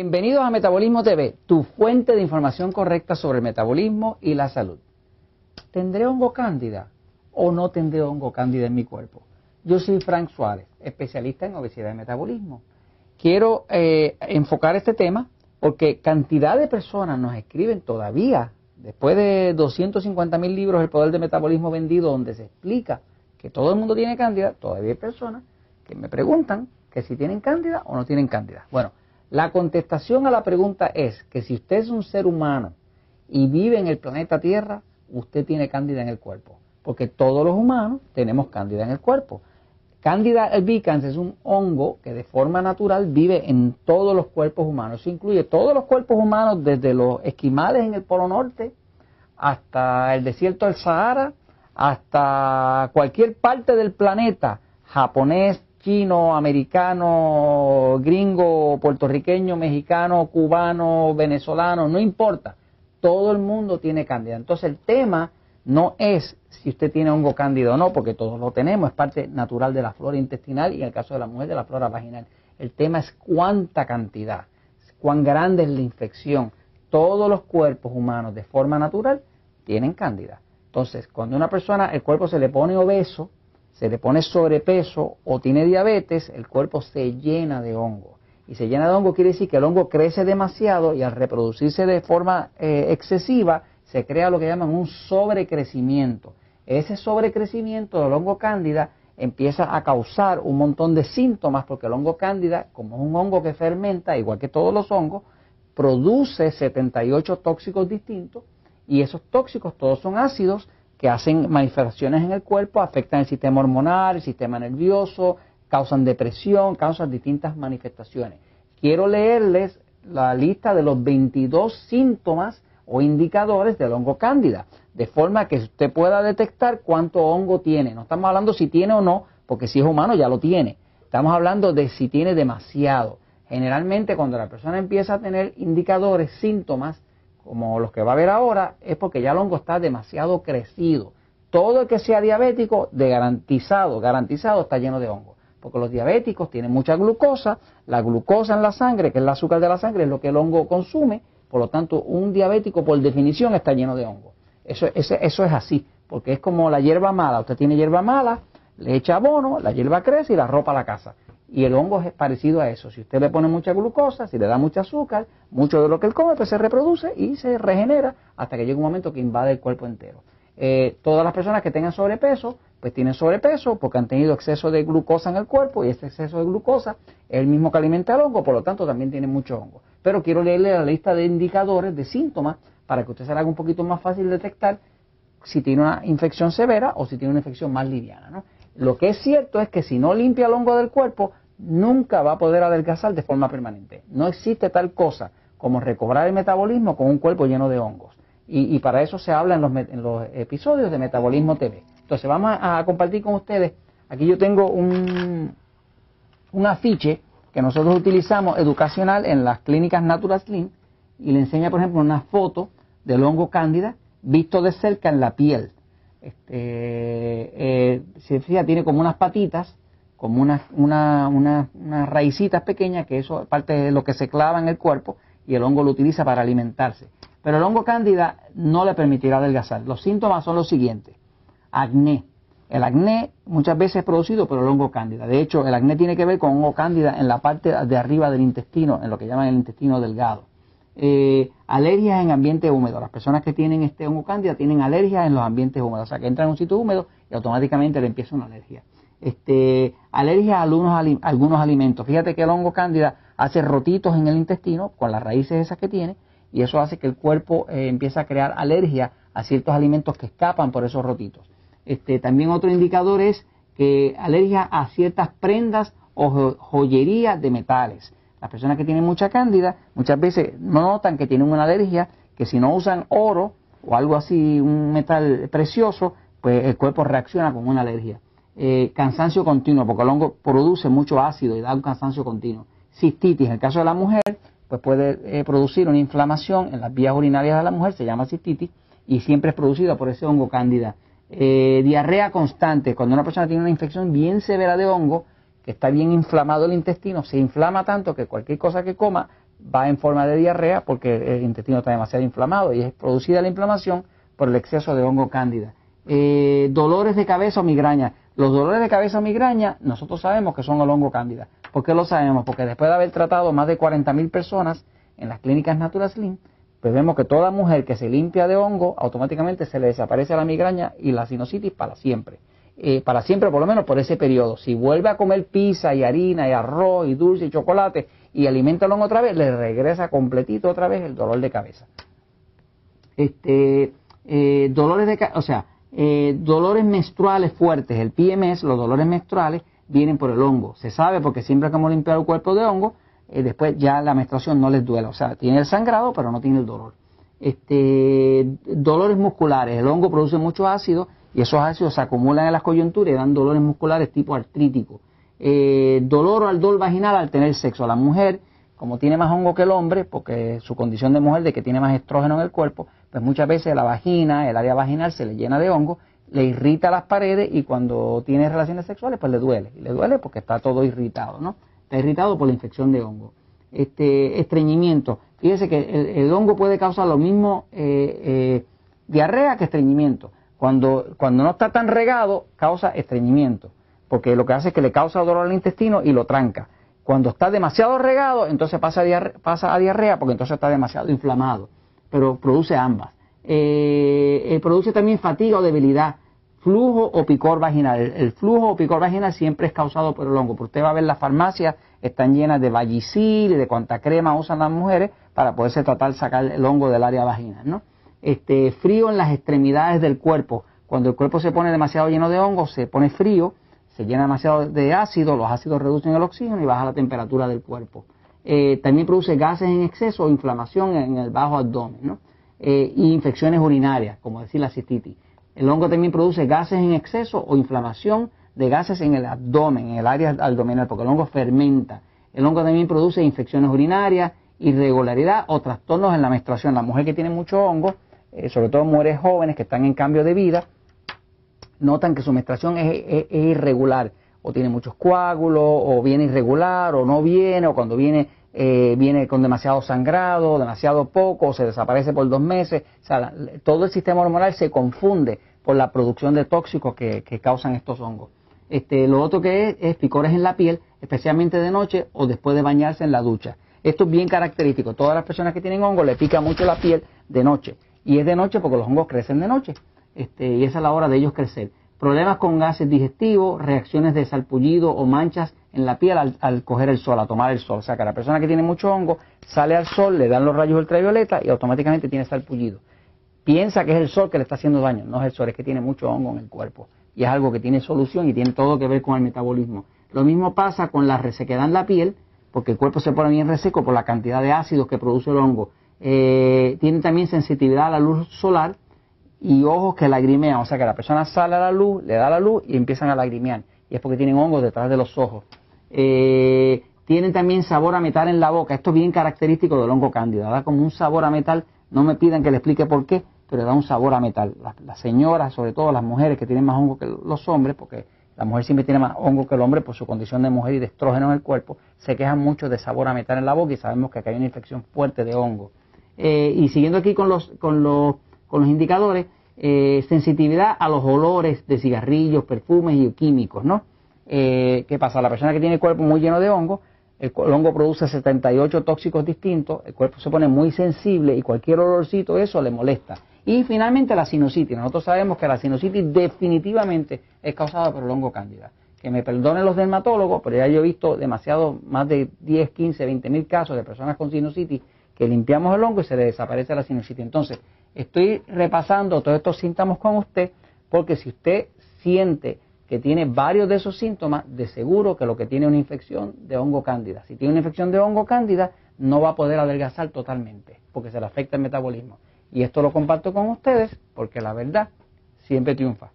Bienvenidos a Metabolismo TV, tu fuente de información correcta sobre el metabolismo y la salud. ¿Tendré hongo cándida o no tendré hongo cándida en mi cuerpo? Yo soy Frank Suárez, especialista en obesidad y metabolismo. Quiero eh, enfocar este tema porque cantidad de personas nos escriben todavía, después de 250 mil libros El Poder del Metabolismo vendido, donde se explica que todo el mundo tiene cándida, todavía hay personas que me preguntan que si tienen cándida o no tienen cándida. Bueno, la contestación a la pregunta es que si usted es un ser humano y vive en el planeta Tierra, usted tiene cándida en el cuerpo, porque todos los humanos tenemos cándida en el cuerpo. Cándida albicans es un hongo que de forma natural vive en todos los cuerpos humanos. Eso incluye todos los cuerpos humanos, desde los esquimales en el Polo Norte hasta el desierto del Sahara, hasta cualquier parte del planeta, japonés, chino, americano, gringo, puertorriqueño, mexicano, cubano, venezolano, no importa. Todo el mundo tiene cándida. Entonces el tema no es si usted tiene hongo cándida o no, porque todos lo tenemos, es parte natural de la flora intestinal y en el caso de la mujer de la flora vaginal. El tema es cuánta cantidad, cuán grande es la infección. Todos los cuerpos humanos de forma natural tienen cándida. Entonces, cuando una persona, el cuerpo se le pone obeso, se le pone sobrepeso o tiene diabetes, el cuerpo se llena de hongo. Y se llena de hongo quiere decir que el hongo crece demasiado y al reproducirse de forma eh, excesiva se crea lo que llaman un sobrecrecimiento. Ese sobrecrecimiento del hongo cándida empieza a causar un montón de síntomas porque el hongo cándida, como es un hongo que fermenta, igual que todos los hongos, produce 78 tóxicos distintos y esos tóxicos todos son ácidos que hacen manifestaciones en el cuerpo, afectan el sistema hormonal, el sistema nervioso, causan depresión, causan distintas manifestaciones. Quiero leerles la lista de los 22 síntomas o indicadores del hongo cándida, de forma que usted pueda detectar cuánto hongo tiene. No estamos hablando si tiene o no, porque si es humano ya lo tiene. Estamos hablando de si tiene demasiado. Generalmente cuando la persona empieza a tener indicadores, síntomas, como los que va a ver ahora, es porque ya el hongo está demasiado crecido. Todo el que sea diabético, de garantizado, garantizado, está lleno de hongo. Porque los diabéticos tienen mucha glucosa, la glucosa en la sangre, que es el azúcar de la sangre, es lo que el hongo consume, por lo tanto, un diabético por definición está lleno de hongo. Eso, eso, eso es así, porque es como la hierba mala. Usted tiene hierba mala, le echa abono, la hierba crece y la ropa a la casa. Y el hongo es parecido a eso. Si usted le pone mucha glucosa, si le da mucho azúcar, mucho de lo que él come, pues se reproduce y se regenera hasta que llega un momento que invade el cuerpo entero. Eh, todas las personas que tengan sobrepeso, pues tienen sobrepeso porque han tenido exceso de glucosa en el cuerpo y ese exceso de glucosa es el mismo que alimenta el hongo, por lo tanto también tiene mucho hongo. Pero quiero leerle la lista de indicadores, de síntomas, para que usted se haga un poquito más fácil detectar si tiene una infección severa o si tiene una infección más liviana. ¿no? Lo que es cierto es que si no limpia el hongo del cuerpo, nunca va a poder adelgazar de forma permanente. No existe tal cosa como recobrar el metabolismo con un cuerpo lleno de hongos. Y, para eso se habla en los, episodios de Metabolismo TV. Entonces vamos a, compartir con ustedes, aquí yo tengo un, un afiche que nosotros utilizamos educacional en las clínicas Natural Slim y le enseña, por ejemplo, una foto del hongo cándida visto de cerca en la piel. Este, eh, tiene como unas patitas, como unas una, una, unas raicitas pequeñas, que eso es parte de lo que se clava en el cuerpo y el hongo lo utiliza para alimentarse. Pero el hongo cándida no le permitirá adelgazar. Los síntomas son los siguientes. Acné. El acné muchas veces es producido por el hongo cándida. De hecho, el acné tiene que ver con hongo cándida en la parte de arriba del intestino, en lo que llaman el intestino delgado. Eh, alergias en ambiente húmedo. Las personas que tienen este hongo cándida tienen alergias en los ambientes húmedos. O sea, que entran en un sitio húmedo y automáticamente le empieza una alergia. Este, alergia a algunos, algunos alimentos. Fíjate que el hongo cándida hace rotitos en el intestino con las raíces esas que tiene y eso hace que el cuerpo eh, empiece a crear alergia a ciertos alimentos que escapan por esos rotitos. Este, también otro indicador es que alergia a ciertas prendas o joyería de metales. Las personas que tienen mucha cándida muchas veces no notan que tienen una alergia, que si no usan oro o algo así, un metal precioso, pues el cuerpo reacciona con una alergia. Eh, cansancio continuo, porque el hongo produce mucho ácido y da un cansancio continuo. Cistitis, en el caso de la mujer, pues puede eh, producir una inflamación en las vías urinarias de la mujer, se llama cistitis, y siempre es producida por ese hongo cándida. Eh, diarrea constante, cuando una persona tiene una infección bien severa de hongo, está bien inflamado el intestino, se inflama tanto que cualquier cosa que coma va en forma de diarrea porque el intestino está demasiado inflamado y es producida la inflamación por el exceso de hongo cándida. Eh, dolores de cabeza o migraña. Los dolores de cabeza o migraña, nosotros sabemos que son el hongo cándida. ¿Por qué lo sabemos? Porque después de haber tratado más de 40.000 personas en las clínicas Natural Slim, pues vemos que toda mujer que se limpia de hongo, automáticamente se le desaparece la migraña y la sinusitis para siempre. Eh, para siempre, por lo menos por ese periodo. Si vuelve a comer pizza y harina y arroz y dulce y chocolate y alimenta el hongo otra vez, le regresa completito otra vez el dolor de cabeza. Este, eh, dolores de, o sea, eh, dolores menstruales fuertes, el PMS, los dolores menstruales, vienen por el hongo. Se sabe porque siempre que hemos limpiado el cuerpo de hongo, eh, después ya la menstruación no les duele. O sea, tiene el sangrado, pero no tiene el dolor. Este, dolores musculares. El hongo produce mucho ácido y esos ácidos se acumulan en las coyunturas y dan dolores musculares tipo artrítico. Eh, dolor o ardor vaginal al tener sexo. La mujer, como tiene más hongo que el hombre, porque su condición de mujer de que tiene más estrógeno en el cuerpo, pues muchas veces la vagina, el área vaginal se le llena de hongo, le irrita las paredes y cuando tiene relaciones sexuales pues le duele. Y le duele porque está todo irritado, ¿no? está irritado por la infección de hongo. Este, estreñimiento. Fíjese que el, hongo puede causar lo mismo eh, eh, diarrea que estreñimiento. Cuando, cuando no está tan regado, causa estreñimiento, porque lo que hace es que le causa dolor al intestino y lo tranca. Cuando está demasiado regado, entonces pasa a, pasa a diarrea, porque entonces está demasiado inflamado, pero produce ambas. Eh, produce también fatiga o debilidad flujo o picor vaginal. El, flujo o picor vaginal siempre es causado por el hongo. Porque usted va a ver las farmacias están llenas de Vagisil y de cuanta crema usan las mujeres para poderse tratar sacar el hongo del área vaginal, ¿no? Este frío en las extremidades del cuerpo. Cuando el cuerpo se pone demasiado lleno de hongo, se pone frío, se llena demasiado de ácido, los ácidos reducen el oxígeno y baja la temperatura del cuerpo. Eh, también produce gases en exceso o inflamación en el bajo abdomen. Eh, y infecciones urinarias, como decir la cistitis. El hongo también produce gases en exceso o inflamación de gases en el abdomen, en el área abdominal, porque el hongo fermenta. El hongo también produce infecciones urinarias, irregularidad o trastornos en la menstruación. La mujer que tiene mucho hongo, eh, sobre todo mujeres jóvenes que están en cambio de vida, notan que su menstruación es, irregular, o tiene muchos coágulos, o viene irregular, o no viene, o cuando viene eh, viene con demasiado sangrado, demasiado poco, o se desaparece por dos meses. Todo el sistema hormonal se confunde por la producción de tóxicos que, causan estos hongos. Este, lo otro que es, es picores en la piel, especialmente de noche o después de bañarse en la ducha. Esto es bien característico. Todas las personas que tienen hongos le pica mucho la piel de noche. Y es de noche porque los hongos crecen de noche. Este, y esa es la hora de ellos crecer. Problemas con gases digestivos, reacciones de salpullido o manchas en la piel al, al, coger el sol, a tomar el sol. O sea que la persona que tiene mucho hongo sale al sol, le dan los rayos ultravioleta y automáticamente tiene salpullido piensa que es el sol que le está haciendo daño. No es el sol, es que tiene mucho hongo en el cuerpo. Y es algo que tiene solución y tiene todo que ver con el metabolismo. Lo mismo pasa con la resequedad en la piel, porque el cuerpo se pone bien reseco por la cantidad de ácidos que produce el hongo. Eh, tiene también sensibilidad a la luz solar y ojos que lagrimean. O sea que la persona sale a la luz, le da la luz y empiezan a lagrimear. Y es porque tienen hongos detrás de los ojos. Eh, tienen también sabor a metal en la boca. Esto es bien característico del hongo cándida. Da como un sabor a metal. No me pidan que le explique por qué, pero da un sabor a metal. Las, señoras, sobre todo las mujeres que tienen más hongo que los hombres, porque la mujer siempre tiene más hongo que el hombre por su condición de mujer y de estrógeno en el cuerpo, se quejan mucho de sabor a metal en la boca y sabemos que acá hay una infección fuerte de hongo. Eh, y siguiendo aquí con los, con los, con los indicadores, eh, sensitividad a los olores de cigarrillos, perfumes y químicos, ¿no? Eh, ¿Qué pasa? La persona que tiene el cuerpo muy lleno de hongo, el, hongo produce 78 tóxicos distintos, el cuerpo se pone muy sensible y cualquier olorcito eso le molesta. Y finalmente la sinusitis. Nosotros sabemos que la sinusitis definitivamente es causada por el hongo cándida. Que me perdonen los dermatólogos, pero ya yo he visto demasiado, más de 10, 15, 20 mil casos de personas con sinusitis que limpiamos el hongo y se le desaparece la sinusitis. Entonces, estoy repasando todos estos síntomas con usted porque si usted siente que tiene varios de esos síntomas, de seguro que lo que tiene es una infección de hongo cándida. Si tiene una infección de hongo cándida, no va a poder adelgazar totalmente, porque se le afecta el metabolismo. Y esto lo comparto con ustedes porque la verdad siempre triunfa.